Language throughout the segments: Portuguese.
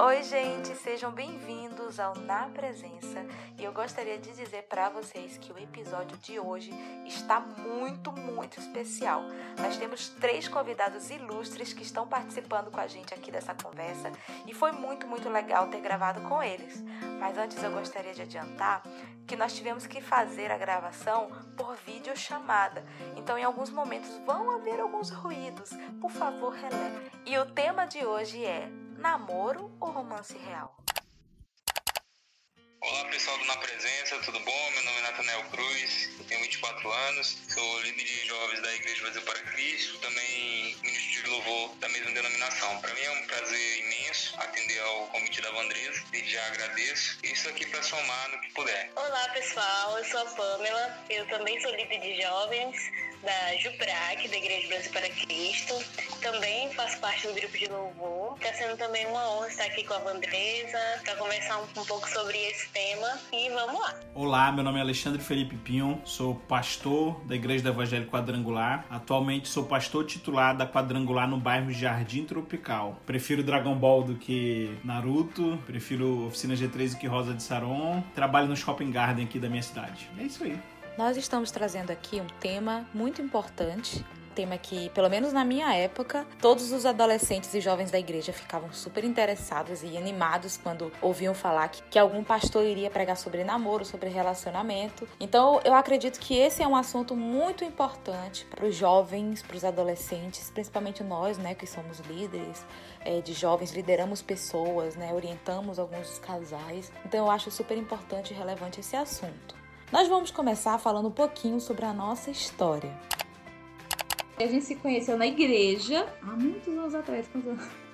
Oi, gente, sejam bem-vindos ao Na Presença e eu gostaria de dizer para vocês que o episódio de hoje está muito, muito especial. Nós temos três convidados ilustres que estão participando com a gente aqui dessa conversa e foi muito, muito legal ter gravado com eles. Mas antes eu gostaria de adiantar que nós tivemos que fazer a gravação por videochamada, então em alguns momentos vão haver alguns ruídos. Por favor, releve. E o tema de hoje é namoro ou romance real? Olá pessoal do Na Presença, tudo bom? Meu nome é Nathanael Cruz, tenho 24 anos, sou líder de jovens da Igreja Brasil para Cristo, também ministro de louvor da mesma denominação. Para mim é um prazer imenso atender ao convite da Vandresa, desde já agradeço. Isso aqui para somar no que puder. Olá pessoal, eu sou a Pamela, eu também sou líder de jovens da JUPRAC, da Igreja Brasil para Cristo. Também faço parte do grupo de louvor. Está sendo também uma honra estar aqui com a Vandresa para conversar um, um, pouco sobre esse tema. E vamos lá. Olá, meu nome é Alexandre Felipe Pinho, sou pastor da Igreja do Evangelho Quadrangular. Atualmente sou pastor titular da Quadrangular no bairro Jardim Tropical. Prefiro Dragon Ball do que Naruto, prefiro Oficina G3 do que Rosa de Saron. Trabalho no Shopping Garden aqui da minha cidade. É isso aí. Nós estamos trazendo aqui um tema muito importante, tema que, pelo menos na minha época, todos os adolescentes e jovens da igreja ficavam super interessados e animados quando ouviam falar que, que algum pastor iria pregar sobre namoro, sobre relacionamento. Então, eu acredito que esse é um assunto muito importante para os jovens, para os adolescentes, principalmente nós, né, que somos líderes é, de jovens, lideramos pessoas, né, orientamos alguns casais. Então, eu acho super importante e relevante esse assunto. Nós vamos começar falando um pouquinho sobre a nossa história. A gente se conheceu na igreja há muitos anos atrás.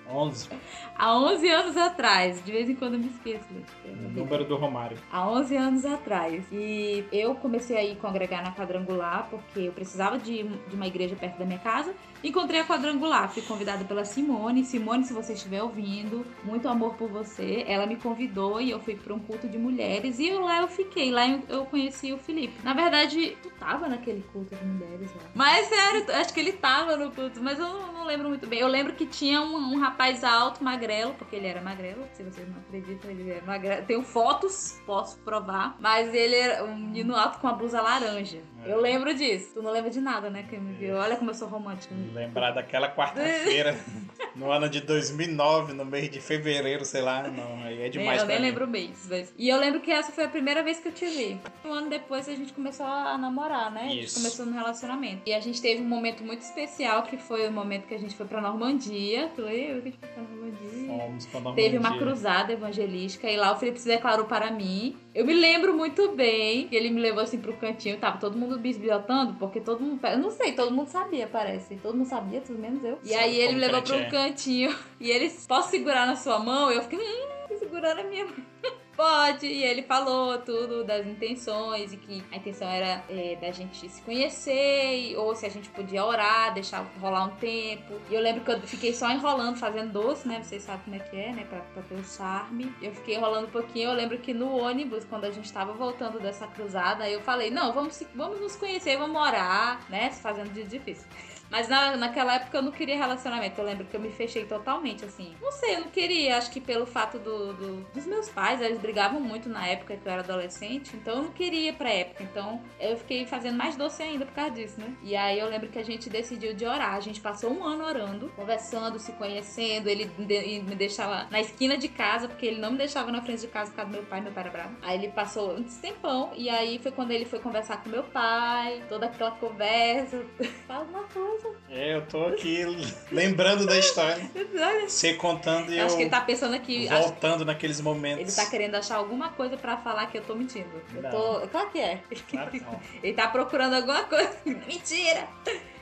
11. Há 11 anos atrás. De vez em quando eu me esqueço. O número do Romário. Há 11 anos atrás. E eu comecei a ir congregar na quadrangular porque eu precisava de, de uma igreja perto da minha casa. Encontrei a quadrangular. Fui convidada pela Simone. Simone, se você estiver ouvindo, muito amor por você. Ela me convidou e eu fui para um culto de mulheres. E eu, lá eu fiquei. Lá eu, eu conheci o Felipe. Na verdade, tu tava naquele culto de mulheres lá. Mas sério, acho que ele tava no culto. Mas eu não, não lembro muito bem. Eu lembro que tinha um, um rapaz rapaz alto, magrelo, porque ele era magrelo, se vocês não acreditam, ele era magrelo. Tenho fotos, posso provar, mas ele era um menino alto com uma blusa laranja. É. Eu lembro disso. Tu não lembra de nada, né, que me viu? Olha como eu sou romântica. Lembrar daquela quarta-feira, no ano de 2009, no mês de fevereiro, sei lá, não, aí é demais Eu nem mim. lembro o mês. E eu lembro que essa foi a primeira vez que eu te vi. Um ano depois a gente começou a namorar, né? Isso. A gente começou no relacionamento. E a gente teve um momento muito especial, que foi o momento que a gente foi pra Normandia. Tu lembra? gente foi pra Normandia. Fomos pra Normandia. Teve uma cruzada evangelística e lá o Felipe se declarou para mim. Eu me lembro muito bem que ele me levou assim pro cantinho, tava todo mundo bisbilhotando, porque todo mundo. Eu não sei, todo mundo sabia, parece. Todo mundo sabia, pelo menos eu. E Só aí ele me levou para um cantinho e ele, posso segurar na sua mão? Eu fiquei, hum, segurando a minha mão. Pode, e ele falou tudo das intenções e que a intenção era é, da gente se conhecer, ou se a gente podia orar, deixar rolar um tempo. E eu lembro que eu fiquei só enrolando, fazendo doce, né? Vocês sabem como é que é, né? Pra, pra ter o charme. Eu fiquei enrolando um pouquinho. Eu lembro que no ônibus, quando a gente tava voltando dessa cruzada, eu falei: não, vamos, vamos nos conhecer, vamos orar, né? Fazendo dia difícil. Mas na, naquela época eu não queria relacionamento. Eu lembro que eu me fechei totalmente, assim. Não sei, eu não queria. Acho que pelo fato do, do, dos meus pais, eles brigavam muito na época que eu era adolescente. Então eu não queria pra época. Então eu fiquei fazendo mais doce ainda por causa disso, né? E aí eu lembro que a gente decidiu de orar. A gente passou um ano orando, conversando, se conhecendo. Ele me deixava na esquina de casa, porque ele não me deixava na frente de casa por causa do meu pai. Meu pai era bravo. Aí ele passou um tempão. E aí foi quando ele foi conversar com meu pai. Toda aquela conversa. Fala uma coisa coisa. É, eu tô aqui lembrando da história. Você contando e eu. Acho que ele tá pensando aqui. Voltando acho... naqueles momentos. Ele tá querendo achar alguma coisa pra falar que eu tô mentindo. Eu tô. Claro que é. Claro ele tá procurando alguma coisa. Mentira!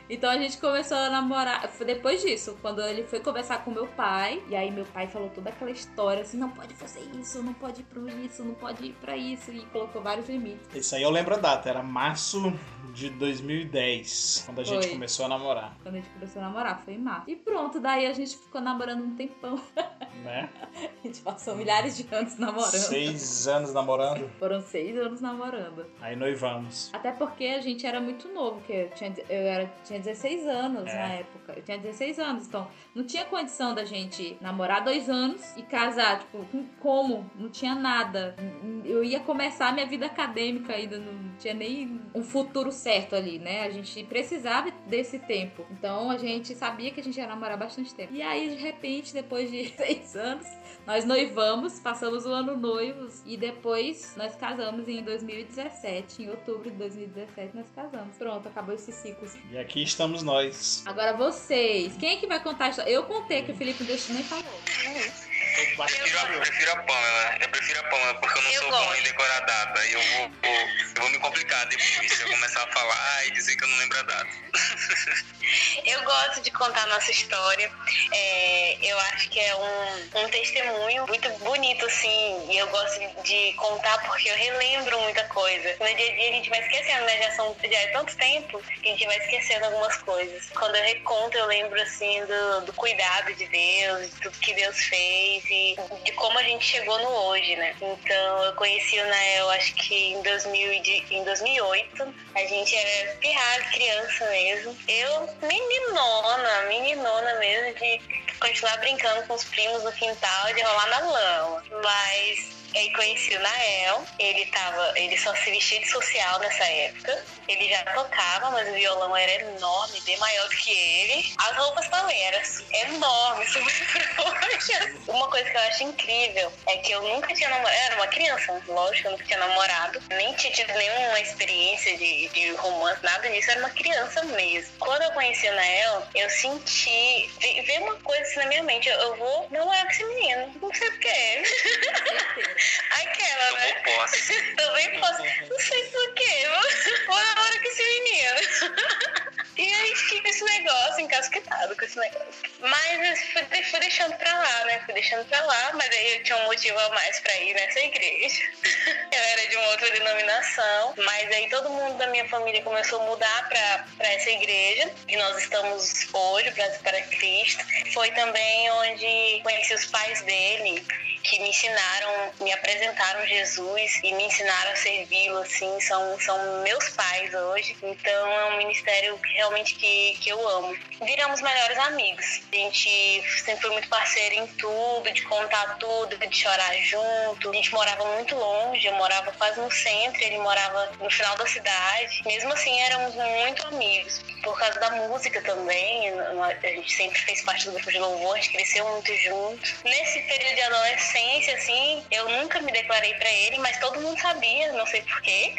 Então a gente começou a namorar. Foi depois disso, quando ele foi conversar com meu pai. E aí meu pai falou toda aquela história assim: não pode fazer isso, não pode ir pra isso, não pode ir pra isso. E colocou vários limites. Isso aí eu lembro a data, era março de 2010, quando a gente foi. começou a namorar. Quando a gente começou a namorar, foi em março. E pronto, daí a gente ficou namorando um tempão. Né? a gente passou milhares de anos namorando. Seis anos namorando? Foram seis anos namorando. Aí noivamos. Até porque a gente era muito novo, que eu tinha, eu era, tinha tinha 16 anos É. na época. Eu tinha 16 anos, então não tinha condição da gente namorar dois anos e casar, tipo, com como? Não tinha nada. Eu ia começar minha vida acadêmica ainda, não tinha nem um futuro certo ali, né? A gente precisava desse tempo. Então a gente sabia que a gente ia namorar bastante tempo. E aí, de repente, depois de seis anos, nós noivamos, passamos o ano noivos e depois nós casamos em 2017. Em outubro de 2017 nós casamos. Pronto, acabou esse ciclo. E aqui estamos nós. Agora vocês, quem é que vai contar a história? Eu contei que o Felipe Destino nem falou. Eu prefiro, a- prefiro a Pamela. Eu prefiro a Pamela porque eu não Eu sou gosto. bom em decorar data. E eu vou, vou- eu vou me complicar depois se eu começar a falar e dizer que eu não lembro a data. Eu gosto de contar a nossa história. É, eu acho que é um, um testemunho muito bonito, assim. E eu gosto de contar porque eu relembro muita coisa. No dia a dia a gente vai esquecendo, né? Já, são, já é tanto tempo que a gente vai esquecendo algumas coisas. Quando eu reconto, eu lembro, assim, do, do cuidado de Deus, de tudo que Deus fez e de como a gente chegou no hoje, né? Então, eu conheci o Nael, acho que em, 2000, e de- em 2008. A gente era pirralho, criança mesmo. Eu, meninona, meninona mesmo, de continuar brincando com os primos no quintal, de rolar na lama. Mas aí conheci o Nael, ele tava, ele só se vestia de social nessa época. Ele já tocava, mas o violão era enorme, bem maior do que ele. As roupas também eram enormes, super. Uma coisa que eu acho incrível é que eu nunca tinha namorado, era uma criança, lógico, eu nunca tinha namorado, nem tinha tido nenhuma experiência de, de romance, nada disso, era uma criança mesmo. Quando eu conheci o Nael, eu senti, ve- veio uma coisa assim na minha mente, eu, eu vou namorar com esse menino, não sei porquê. Certeza. Aquela, né? Tomou posse. Também posso. Não sei porquê. Vou na hora com esse menino. E aí fica esse negócio encasquetado com esse negócio. Mas eu fui, fui deixando pra lá, né? Fui deixando pra lá, mas aí eu tinha um motivo a mais pra ir nessa igreja. Eu era de uma outra denominação, mas aí todo mundo da minha família começou a mudar pra, pra essa igreja, que nós estamos hoje, Brasil para Cristo. Foi também onde conheci os pais dele, que me ensinaram, me apresentaram Jesus e me ensinaram a servi-lo, assim, são, são meus pais hoje. Então é um ministério que realmente que, que eu amo. Viramos melhores amigos. A gente sempre foi muito parceiro em tudo, de contar tudo, de chorar junto. A gente morava muito longe, eu morava quase no centro, ele morava no final da cidade. Mesmo assim, éramos muito amigos. Por causa da música também, a gente sempre fez parte do grupo de louvor, a gente cresceu muito junto. Nesse período de adolescência, assim, eu nunca me declarei pra ele, mas todo mundo sabia, não sei porquê.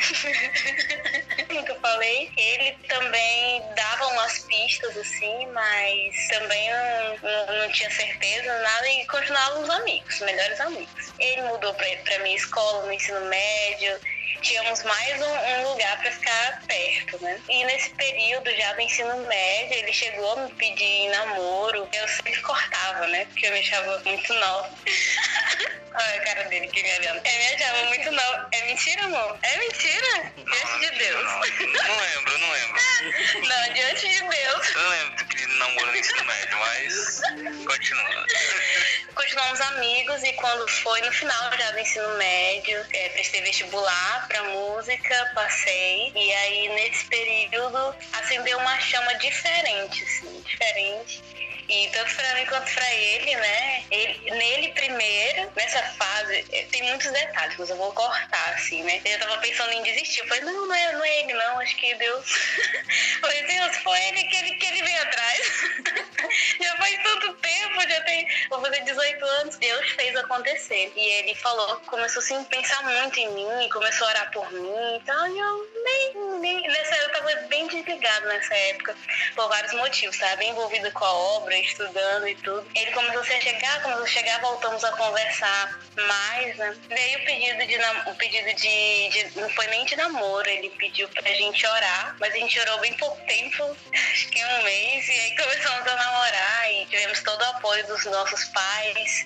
nunca falei. Ele também dava umas pistas, assim, mas também não, não, não tinha certeza, nada, e continuávamos amigos, melhores amigos. Ele mudou pra, pra minha escola no ensino médio, tínhamos mais um, um lugar para ficar perto, né? E nesse período já do ensino médio, ele chegou a me pedir namoro. Eu sempre cortava, né? Porque eu me achava muito nova. Olha a cara dele que me olhando. Eu me achava muito nova. É mentira, amor? É mentira? Diante de Deus. Não, não lembro, não lembro. Não, diante de Deus. Eu não lembro do querido namoro no ensino médio, mas continua. Continuamos amigos e quando foi no final já do ensino médio, é, prestei vestibular pra música, passei. E aí nesse período acendeu uma chama diferente, assim, diferente. E tanto pra mim quanto pra ele, né? Ele, nele primeiro, nessa fase, eh, tem muitos detalhes, mas eu vou cortar, assim, né? Eu tava pensando em desistir. Eu falei, não, não é, não é ele, não. Acho que Deus. Eu falei, Deus, foi ele que ele, que ele veio atrás. já faz tanto tempo, já tem. Vou fazer 18 anos. Deus fez acontecer. E ele falou, começou assim, a pensar muito em mim, começou a orar por mim e tal. E eu nem, nem. Nessa eu tava bem desligado nessa época, por vários motivos, tava bem envolvida com a obra, estudando e tudo. Ele começou a chegar, começou a chegar, voltamos a conversar mais, né? Veio o pedido de o pedido de, de- não foi nem de namoro, ele pediu pra gente orar, mas a gente orou bem pouco tempo, acho que um mês, e aí começamos a namorar e tivemos todo o apoio dos nossos pais,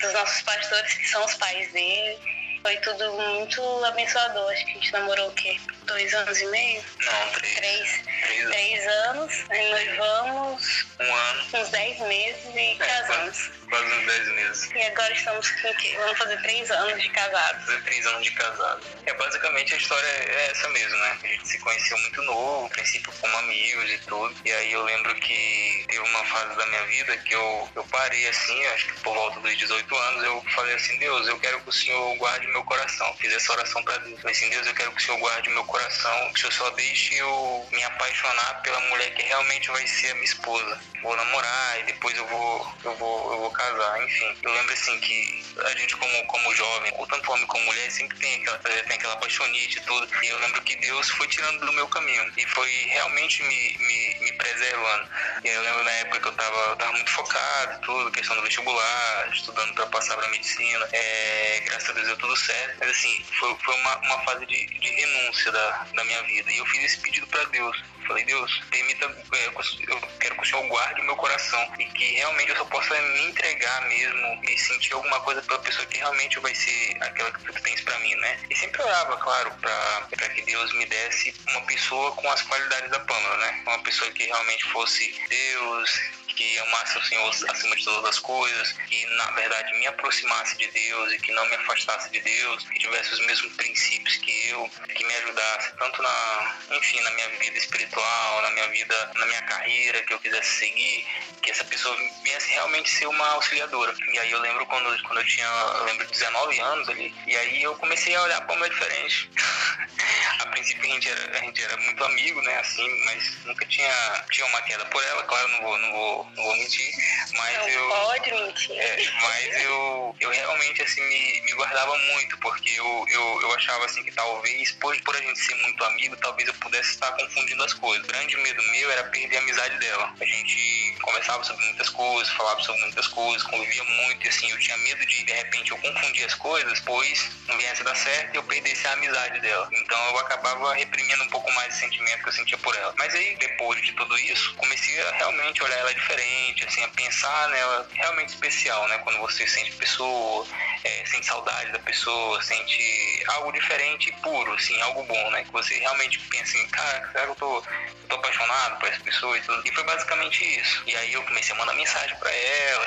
dos nossos pastores que são os pais dele. Foi tudo muito abençoador. Acho que a gente namorou o quê? Dois anos e meio? Não, três. Três. Três anos. Três anos. Aí noivamos Um ano. uns 10 10 meses e casamos. Quase uns 10 meses. E agora estamos quê? Vamos fazer 3 anos de casados. Fazer 3 anos de casado. É, basicamente a história é essa mesmo, né? A gente se conheceu muito novo, no princípio como amigos e tudo. E aí eu lembro que teve uma fase da minha vida que eu, eu parei assim, acho que por volta dos 18 anos, eu falei assim, Deus, eu quero que o Senhor guarde meu coração. Fiz essa oração pra Deus. Falei assim, Deus, eu quero que o Senhor guarde meu coração, que o Senhor só deixe eu me apaixonar pela mulher que realmente vai ser a minha esposa. Vou namorar e depois eu vou, eu vou, eu vou casar, enfim. Eu lembro assim que a gente como, como jovem, ou tanto homem como mulher, sempre tem aquela, tem aquela paixonite e tudo. E eu lembro que Deus foi tirando do meu caminho e foi realmente me, me, me preservando. E eu lembro na época que eu tava, eu tava muito focado tudo, questão do vestibular, estudando para passar pra medicina. É, graças a Deus deu tudo certo. Mas assim, foi, foi uma, uma fase de, de renúncia da, da minha vida. E eu fiz esse pedido para Deus. Falei, Deus, permita, é, eu quero que o Senhor guarde o meu coração e que realmente eu só possa me entregar mesmo e sentir alguma coisa pela pessoa que realmente vai ser aquela que tu tens para mim, né? E sempre orava, claro, para que Deus me desse uma pessoa com as qualidades da Pâmela, né? Uma pessoa que realmente fosse Deus, que amasse o Senhor acima de todas as coisas, que na verdade me aproximasse de Deus e que não me afastasse de Deus, que tivesse os mesmos princípios que eu, que me ajudasse tanto na, enfim, na minha vida espiritual, na minha vida, na minha carreira que eu quisesse seguir, que essa pessoa viesse realmente ser uma auxiliadora. E aí eu lembro quando, quando eu tinha, eu lembro 19 anos ali, e aí eu comecei a olhar como é diferente. a princípio a gente, era, a gente era muito amigo, né, assim, mas nunca tinha, tinha uma queda por ela, claro, não vou, não vou não vou mentir, mas não eu. Pode mentir. É, mas eu, eu realmente assim me, me guardava muito, porque eu, eu, eu achava assim que talvez, por, por a gente ser muito amigo, talvez eu pudesse estar confundindo as coisas. O grande medo meu era perder a amizade dela. A gente conversava sobre muitas coisas, falava sobre muitas coisas, convivia muito, e assim, eu tinha medo de de repente eu confundir as coisas, pois não viesse dar certo e eu perdesse a amizade dela. Então eu acabava reprimindo um pouco mais esse sentimento que eu sentia por ela. Mas aí, depois de tudo isso, comecei a realmente olhar ela diferente assim, a pensar nela realmente especial, né? Quando você sente pessoa, é, sente saudade da pessoa, sente algo diferente e puro, assim, algo bom, né? Que você realmente pensa assim, cara, será que eu tô, eu tô apaixonado por essa pessoa e tudo? E foi basicamente isso. E aí eu comecei a mandar mensagem para ela,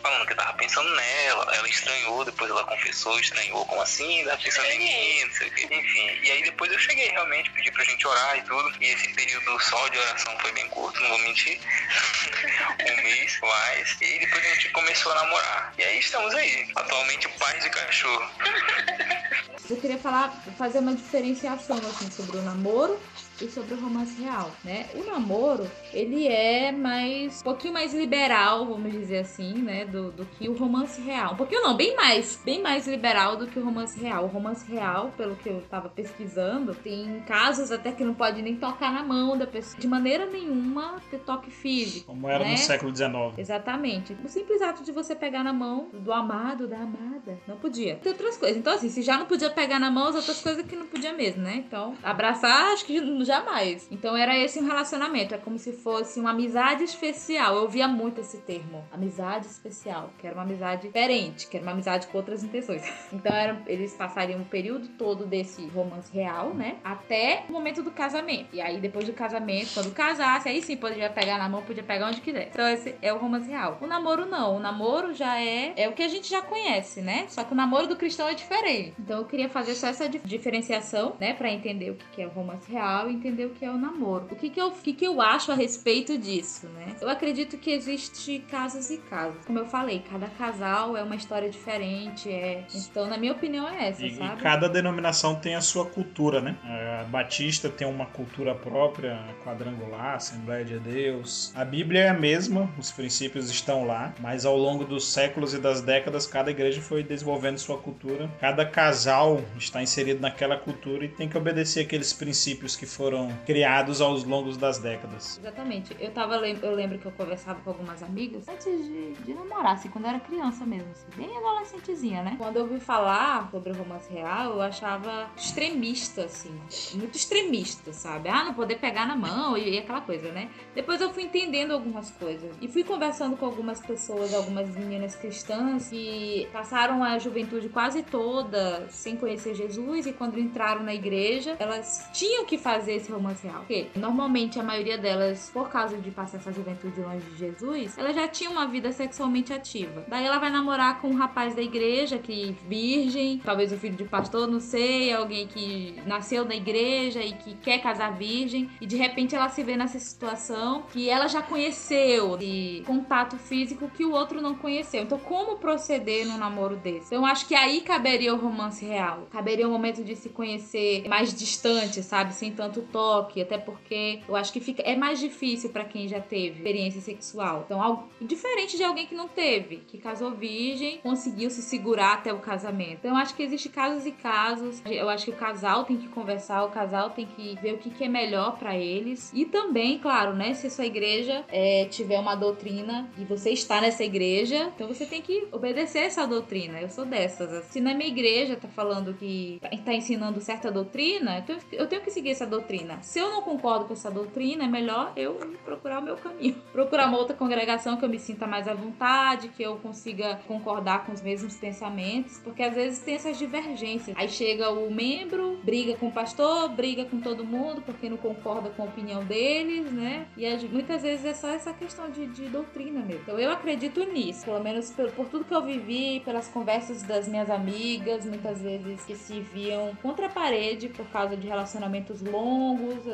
falando que eu tava pensando nela. Ela estranhou, depois ela confessou, estranhou, como assim? Tava pensando em mim, não sei o quê. Enfim, e aí depois eu cheguei realmente, pedi pra gente orar e tudo. E esse período só de oração foi bem curto, não vou mentir. um mês mais. E depois a gente começou a namorar. E aí estamos aí, atualmente pais de cachorro. Eu queria falar, fazer uma diferenciação assim sobre o namoro e sobre o romance real, né? O namoro, ele é mais, um pouquinho mais liberal, vamos dizer assim, né, do, do que o romance real. Um pouquinho não, bem mais, bem mais liberal do que o romance real. O romance real, pelo que eu tava pesquisando, tem casos até que não pode nem tocar na mão da pessoa, de maneira nenhuma ter toque físico. Como era né? no século XIX. Exatamente. O simples ato de você pegar na mão do amado, da amada, não podia. Tem outras coisas. Então, assim, se já não podia pegar na mão, as outras coisas que não podia mesmo, né? Então, abraçar, acho que jamais. Então, era esse um relacionamento. É como se fosse uma amizade especial. Eu ouvia muito esse termo. Amizade especial. Que era uma amizade diferente. Que era uma amizade com outras intenções. Então, era, eles passariam o período todo desse romance real, né? Até o momento do casamento. E aí, depois do casamento, quando casasse, aí sim podia pegar na mão, podia pegar onde quiser. Então, esse é o romance real. O namoro não. O namoro já é, é o que a gente já conhece, né? Só que o namoro do cristão é diferente. Então, eu queria fazer só essa dif- diferenciação, né? Pra entender o que que é o romance real e entender o que é o namoro. O que que eu, o que que eu acho a respeito disso, né? Eu acredito que existe casos e casos. Como eu falei, cada casal é uma história diferente. É... Então, na minha opinião, é essa, E, e sabe? cada denominação tem a sua cultura, né? A Batista tem uma cultura própria, quadrangular, Assembleia de Deus. A Bíblia é a mesma, os princípios estão lá, mas ao longo dos séculos e das décadas, cada igreja foi desenvolvendo sua cultura. Cada casal está inserido naquela cultura e tem que obedecer aqueles princípios que foram criados aos longos das décadas. Exatamente. Eu tava eu lembro que eu conversava com algumas amigas antes de, de namorar, assim, quando eu era criança mesmo, assim, bem adolescentezinha, né? Quando eu ouvi falar sobre o romance real, eu achava extremista, assim, muito extremista, sabe? Ah, não poder pegar na mão e, e aquela coisa, né? Depois eu fui entendendo algumas coisas e fui conversando com algumas pessoas, algumas meninas cristãs que passaram a juventude quase toda sem conhecer Jesus e quando entraram na igreja, elas tinham que fazer fazer esse romance real? Porque normalmente a maioria delas, por causa de passar essa juventude longe de Jesus, ela já tinha uma vida sexualmente ativa. Daí ela vai namorar com um rapaz da igreja que virgem, talvez o filho de pastor, não sei, alguém que nasceu na igreja e que quer casar virgem, e de repente ela se vê nessa situação que ela já conheceu de contato físico que o outro não conheceu. Então, como proceder num namoro desse? Então, acho que aí caberia o romance real. Caberia o momento de se conhecer mais distante, sabe? Sem tanto toque, até porque eu acho que fica é mais difícil para quem já teve experiência sexual. Então, algo diferente de alguém que não teve, que casou virgem, conseguiu se segurar até o casamento. Então, eu acho que existe casos e casos. Eu acho que o casal tem que conversar, o casal tem que ver o que, que é melhor para eles. E também, claro, né? Se a sua igreja é, tiver uma doutrina e você está nessa igreja, então você tem que obedecer essa doutrina. Eu sou dessas. Se na minha igreja tá falando que tá ensinando certa doutrina, então eu tenho que seguir essa doutrina. Se eu não concordo com essa doutrina, é melhor eu procurar o meu caminho. Procurar uma outra congregação que eu me sinta mais à vontade, que eu consiga concordar com os mesmos pensamentos, porque às vezes tem essas divergências. Aí chega o membro, briga com o pastor, briga com todo mundo porque não concorda com a opinião deles, né? E muitas vezes é só essa questão de, de doutrina mesmo. Então eu acredito nisso, pelo menos por, por tudo que eu vivi, pelas conversas das minhas amigas, muitas vezes que se viam contra a parede por causa de relacionamentos longos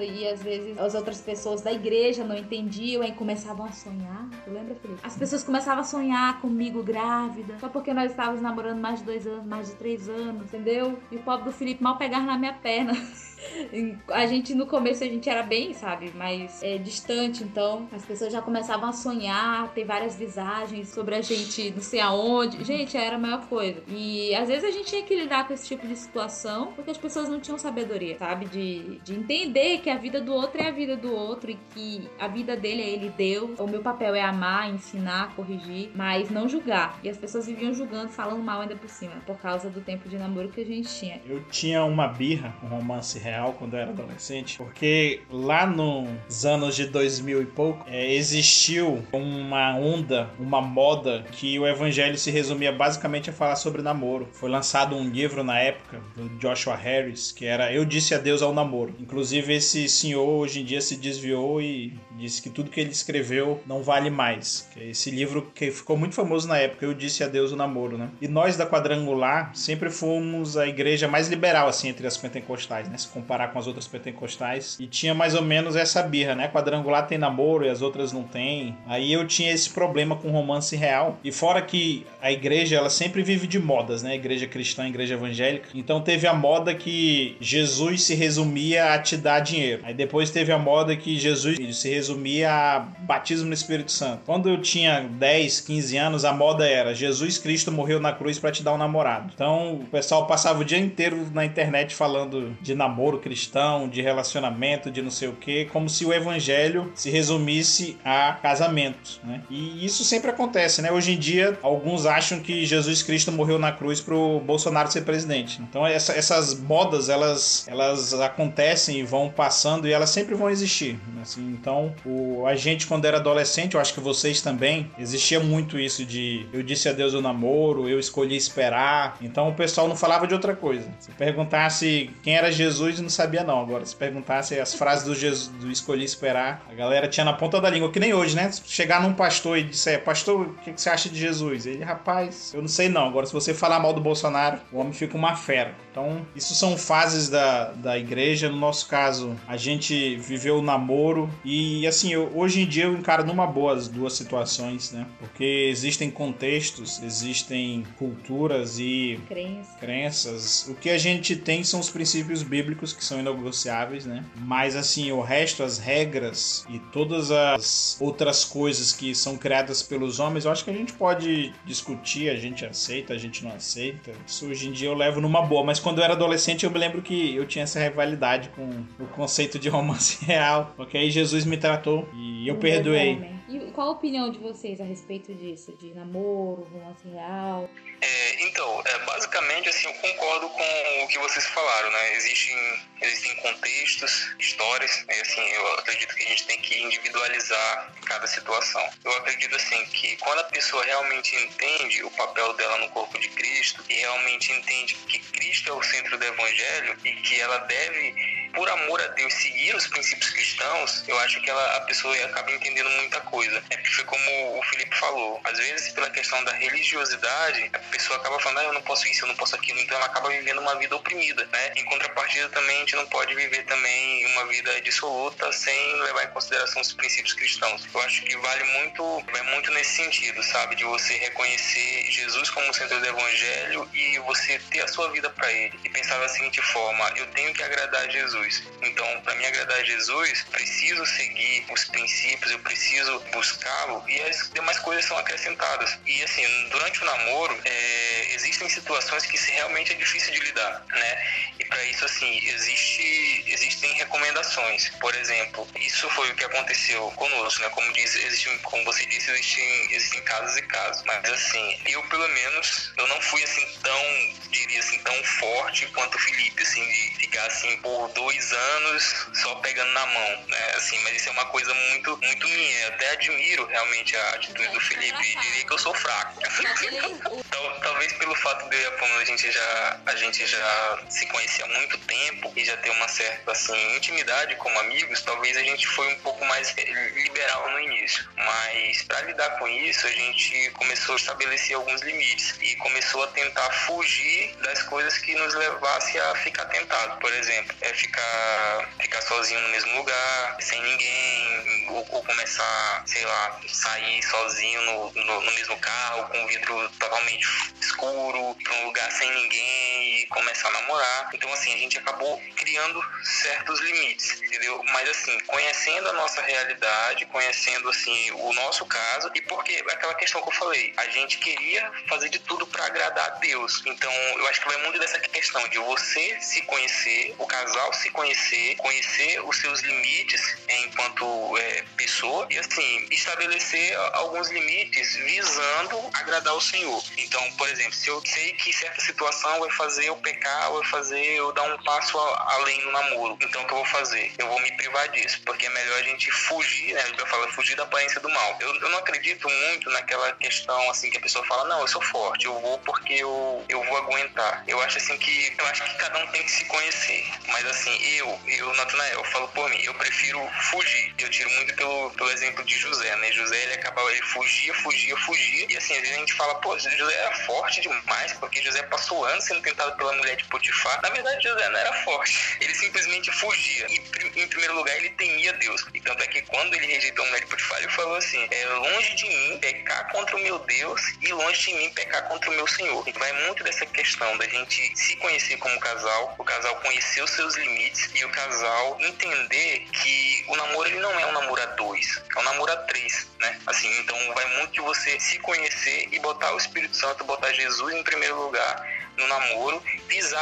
e às vezes as outras pessoas da igreja não entendiam e começavam a sonhar. Tu lembra, Felipe? As pessoas começavam a sonhar comigo grávida, só porque nós estávamos namorando mais de dois anos, mais de três anos, entendeu? E o pobre do Felipe mal pegar na minha perna. A gente no começo a gente era bem, sabe, mais é, distante, então as pessoas já começavam a sonhar, ter várias visagens sobre a gente não sei aonde. Gente, era a maior coisa. E às vezes a gente tinha que lidar com esse tipo de situação porque as pessoas não tinham sabedoria, sabe? De, de entender que a vida do outro é a vida do outro e que a vida dele é ele Deus. O meu papel é amar, ensinar, corrigir, mas não julgar. E as pessoas viviam julgando, falando mal ainda por cima, por causa do tempo de namoro que a gente tinha. Eu tinha uma birra, um romance real quando eu era adolescente, porque lá nos anos de 2000 e pouco é, existiu uma onda, uma moda que o evangelho se resumia basicamente a falar sobre namoro. Foi lançado um livro na época do Joshua Harris que era Eu disse adeus ao namoro. Inclusive esse senhor hoje em dia se desviou e disse que tudo que ele escreveu não vale mais. Esse livro que ficou muito famoso na época, Eu disse adeus ao namoro, né? E nós da Quadrangular sempre fomos a igreja mais liberal assim entre as pentecostais, né? Comparar com as outras pentecostais. E tinha mais ou menos essa birra, né? Quadrangular tem namoro e as outras não tem. Aí eu tinha esse problema com romance real. E fora que a igreja, ela sempre vive de modas, né? Igreja cristã, igreja evangélica. Então teve a moda que Jesus se resumia a te dar dinheiro. Aí depois teve a moda que Jesus se resumia a batismo no Espírito Santo. Quando eu tinha 10, 15 anos, a moda era Jesus Cristo morreu na cruz para te dar um namorado. Então o pessoal passava o dia inteiro na internet falando de namoro cristão, de relacionamento, de não sei o que, como se o evangelho se resumisse a casamento, né? E isso sempre acontece, né? Hoje em dia, alguns acham que Jesus Cristo morreu na cruz pro Bolsonaro ser presidente. Então essa, essas modas, elas, elas acontecem e vão passando e elas sempre vão existir. Assim, então, o, a gente quando era adolescente, eu acho que vocês também, existia muito isso de eu disse adeus ao namoro, eu escolhi esperar. Então o pessoal não falava de outra coisa. Se perguntasse quem era Jesus, não sabia não. Agora, se perguntasse as frases do, Jesus, do escolhi esperar, a galera tinha na ponta da língua, que nem hoje, né? Chegar num pastor e disser, pastor, o que você acha de Jesus? Ele, rapaz, eu não sei não. Agora, se você falar mal do Bolsonaro, o homem fica uma fera. Então, isso são fases da, da igreja. No nosso caso, a gente viveu o namoro e, assim, eu, hoje em dia eu encaro numa boa as duas situações, né? Porque existem contextos, existem culturas e Crença. crenças. O que a gente tem são os princípios bíblicos que são inegociáveis, né? Mas, assim, o resto, as regras e todas as outras coisas que são criadas pelos homens, eu acho que a gente pode discutir, a gente aceita, a gente não aceita. Isso hoje em dia eu levo numa boa, mas quando eu era adolescente, eu me lembro que eu tinha essa rivalidade com o conceito de romance real. Porque aí Jesus me tratou e eu perdoei. E qual a opinião de vocês a respeito disso? De namoro, romance real? É, então, é, basicamente, assim, eu concordo com o que vocês falaram, né? Existem, existem contextos, histórias, e assim, eu acredito que a gente tem que individualizar cada situação. Eu acredito, assim, que quando a pessoa realmente entende o papel dela no corpo de Cristo e realmente entende que Cristo é o centro do Evangelho e que ela deve por amor a Deus, seguir os princípios cristãos, eu acho que ela, a pessoa acaba entendendo muita coisa. É porque como o Felipe falou, às vezes pela questão da religiosidade, a pessoa acaba falando, ah, eu não posso isso, eu não posso aquilo, então ela acaba vivendo uma vida oprimida, né? Em contrapartida também, a gente não pode viver também uma vida dissoluta sem levar em consideração os princípios cristãos. Eu acho que vale muito, vai muito nesse sentido, sabe? De você reconhecer Jesus como centro do evangelho e você ter a sua vida para ele. E pensar da seguinte forma, eu tenho que agradar a Jesus Jesus. Então, para me agradar a Jesus, preciso seguir os princípios, eu preciso buscá-lo e as demais coisas são acrescentadas. E assim, durante o namoro, é, existem situações que realmente é difícil de lidar, né? E para isso, assim, existe, existem recomendações. Por exemplo, isso foi o que aconteceu conosco, né? Como, diz, existe, como você disse, existem, existem casos e casos. Mas assim, eu pelo menos, eu não fui assim tão, diria assim, tão forte quanto o Felipe, assim, de ficar assim por dois anos só pegando na mão, né? Assim, mas isso é uma coisa muito, muito minha. Eu até admiro realmente a atitude do Felipe e diria que eu sou fraco. então, talvez pelo fato de eu e a Pamela a gente já a gente já se conhecia há muito tempo e já ter uma certa assim intimidade como amigos, talvez a gente foi um pouco mais liberal no início. Mas para lidar com isso, a gente começou a estabelecer alguns limites e começou a tentar fugir das coisas que nos levasse a ficar tentado. Por exemplo, é ficar ficar, ficar sozinho no mesmo lugar, sem ninguém, ou, ou começar, sei lá, sair sozinho no, no, no, mesmo carro, com o vidro totalmente escuro, para um lugar sem ninguém começar a namorar. Então, assim, a gente acabou criando certos limites, entendeu? Mas, assim, conhecendo a nossa realidade, conhecendo, assim, o nosso caso, e porque aquela questão que eu falei, a gente queria fazer de tudo para agradar a Deus. Então, eu acho que vai muito dessa questão de você se conhecer, o casal se conhecer, conhecer os seus limites enquanto é, pessoa e assim estabelecer alguns limites visando agradar o Senhor. Então, por exemplo, se eu sei que certa situação vai fazer eu pecar, vai fazer eu dar um passo além no namoro, então o que eu vou fazer? Eu vou me privar disso, porque é melhor a gente fugir, né? Eu falo, fugir da aparência do mal. Eu, eu não acredito muito naquela questão assim que a pessoa fala, não, eu sou forte, eu vou porque eu, eu vou aguentar. Eu acho assim que eu acho que cada um tem que se conhecer, mas assim eu, eu, Natanael, falo por mim, eu prefiro fugir. Eu tiro muito pelo, pelo exemplo de José, né? José, ele acabava, ele fugia, fugia, fugia. E assim, às vezes a gente fala, pô, José era forte demais, porque José passou anos sendo tentado pela mulher de Potifar. Na verdade, José não era forte. Ele simplesmente fugia. E, em primeiro lugar, ele temia Deus. E tanto é que quando ele rejeitou a mulher de Potifar, ele falou assim: é longe de mim pecar contra o meu Deus e longe de mim pecar contra o meu Senhor. E vai muito dessa questão da gente se conhecer como casal, o casal conhecer os seus limites e o casal entender que o namoro ele não é um namoro a dois, é um namoro a três, né? Assim, então vai muito de você se conhecer e botar o Espírito Santo, botar Jesus em primeiro lugar no namoro,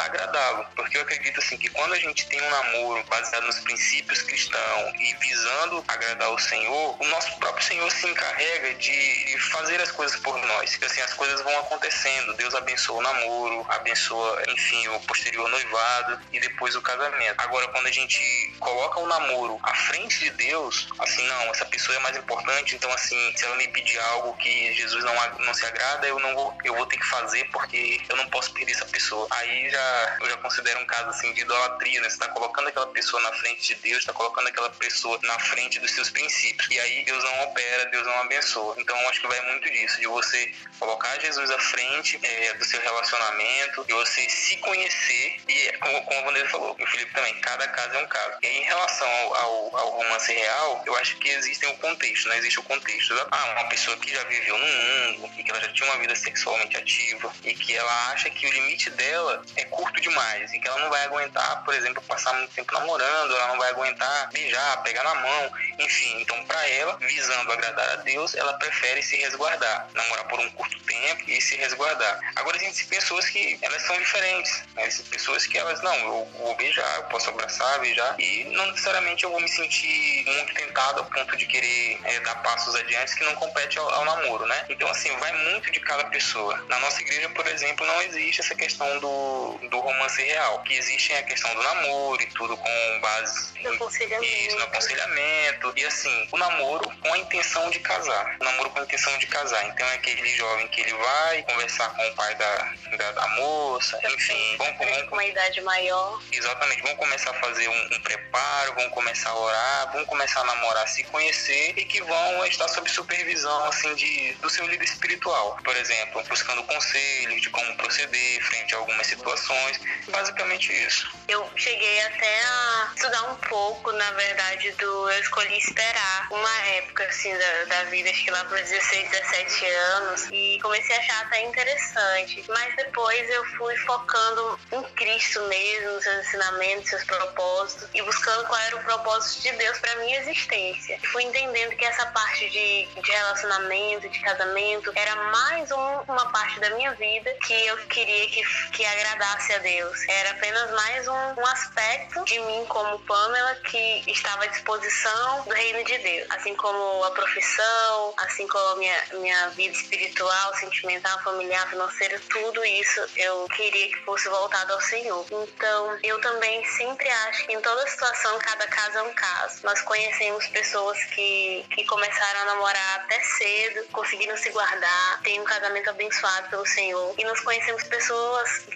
agradá-lo. Porque eu acredito assim que quando a gente tem um namoro baseado nos princípios cristãos e visando agradar o Senhor, o nosso próprio Senhor se encarrega de fazer as coisas por nós. Assim, as coisas vão acontecendo. Deus abençoa o namoro, abençoa, enfim, o posterior noivado e depois o casamento. Agora, quando a gente coloca o namoro à frente de Deus, assim, não, essa pessoa é mais importante, então assim, se ela me pedir algo que Jesus não, não se agrada, eu não vou, eu vou ter que fazer porque eu não posso perder essa pessoa. Aí já eu já considero um caso assim de idolatria, né? Você tá colocando aquela pessoa na frente de Deus, está colocando aquela pessoa na frente dos seus princípios. E aí Deus não opera, Deus não abençoa. Então acho que vai muito disso, de você colocar Jesus à frente é, do seu relacionamento, de você se conhecer e, como, como a Vanessa falou, o Felipe também, cada caso é um caso. E em relação ao, ao, ao romance real, eu acho que existem o contexto, né? Existe o contexto. Ah, uma pessoa que já viveu no mundo e que ela já tinha uma vida sexualmente ativa e que ela acha que limite dela é curto demais e que ela não vai aguentar, por exemplo, passar muito tempo namorando, ela não vai aguentar beijar, pegar na mão, enfim. Então, para ela, visando agradar a Deus, ela prefere se resguardar, namorar por um curto tempo e se resguardar. Agora, existem pessoas que elas são diferentes, né? Existem pessoas que elas, não, eu vou beijar, eu posso abraçar, beijar, e não necessariamente eu vou me sentir muito tentado ao ponto de querer é, dar passos adiante que não compete ao, ao namoro, né? Então, assim, vai muito de cada pessoa. Na nossa igreja, por exemplo, não existe essa questão do, do romance real, que existe a questão do namoro e tudo com base no aconselhamento. Isso, no aconselhamento. E assim, o namoro com a intenção de casar. O namoro com a intenção de casar. Então é aquele jovem que ele vai conversar com o pai da, da, da moça, enfim. Vão, vão, com uma idade maior. Exatamente. Vão começar a fazer um, um preparo, vão começar a orar, vão começar a namorar, se conhecer e que vão estar sob supervisão, assim, de, do seu líder espiritual. Por exemplo, buscando conselhos de como proceder frente a algumas situações. Basicamente isso. Eu cheguei até a estudar um pouco, na verdade, do eu escolhi esperar uma época, assim, da, da vida, acho que lá para 16, 17 anos, e comecei a achar até interessante. Mas depois eu fui focando em Cristo mesmo, seus ensinamentos, seus propósitos, e buscando qual era o propósito de Deus para minha existência. Fui entendendo que essa parte de, de relacionamento, de casamento, era mais um, uma parte da minha vida que eu queria que, que agradasse a Deus. Era apenas mais um, um aspecto de mim como Pamela que estava à disposição do reino de Deus. Assim como a profissão, assim como a minha, minha vida espiritual, sentimental, familiar, financeira, tudo isso eu queria que fosse voltado ao Senhor. Então, eu também sempre acho que em toda situação, cada caso é um caso. Nós conhecemos pessoas que, que começaram a namorar até cedo, conseguiram se guardar, têm um casamento abençoado pelo Senhor. E nós conhecemos pessoas,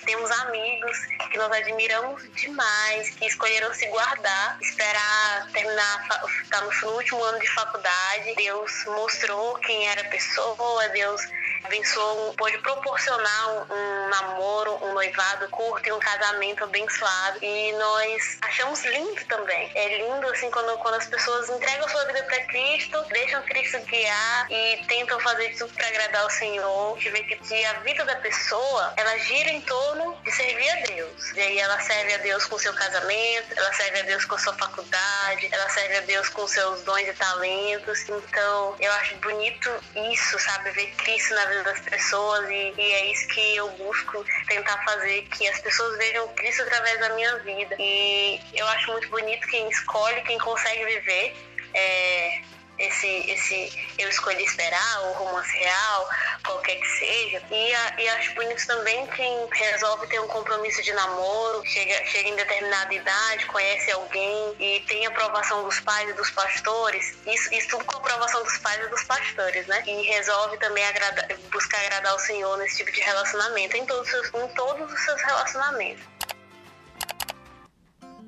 temos amigos que nós admiramos demais, que escolheram se guardar, esperar terminar, estar no último ano de faculdade. Deus mostrou quem era a pessoa, Deus abençoou, pôde proporcionar um, namoro, um noivado curto e um casamento abençoado. E nós achamos lindo também. É lindo assim quando, quando as pessoas entregam sua vida para Cristo, deixam Cristo guiar e tentam fazer tudo para agradar o Senhor. A gente vê que a vida da pessoa ela gira em torno de servir a Deus. E aí ela serve a Deus com seu casamento, ela serve a Deus com sua faculdade, ela serve a Deus com seus dons e talentos. Então eu acho bonito isso, sabe? Ver Cristo na vida das pessoas e, e, é isso que eu busco tentar fazer, que as pessoas vejam Cristo através da minha vida. E eu acho muito bonito quem escolhe, quem consegue viver. É, esse, esse eu escolhi esperar, o romance real, qualquer que seja. E, a, e acho bonito também quem resolve ter um compromisso de namoro, chega, chega em determinada idade, conhece alguém e tem aprovação dos pais e dos pastores. Isso, isso tudo com aprovação dos pais e dos pastores, né? E resolve também agrada, buscar agradar o Senhor nesse tipo de relacionamento, em todos, em todos os seus relacionamentos.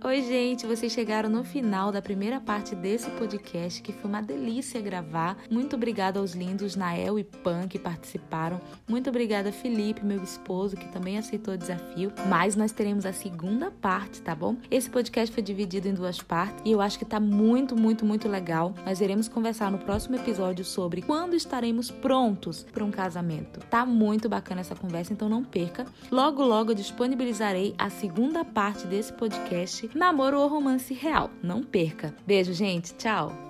Oi, gente, vocês chegaram no final da primeira parte desse podcast, que foi uma delícia gravar. Muito obrigada aos lindos Nael e Pan que participaram. Muito obrigada, Felipe, meu esposo, que também aceitou o desafio. Mas nós teremos a segunda parte, tá bom? Esse podcast foi dividido em duas partes e eu acho que tá muito, muito, muito legal. Nós iremos conversar no próximo episódio sobre quando estaremos prontos para um casamento. Tá muito bacana essa conversa, então não perca. Logo, logo eu disponibilizarei a segunda parte desse podcast namoro ou romance real. Não perca. Beijo, gente. Tchau.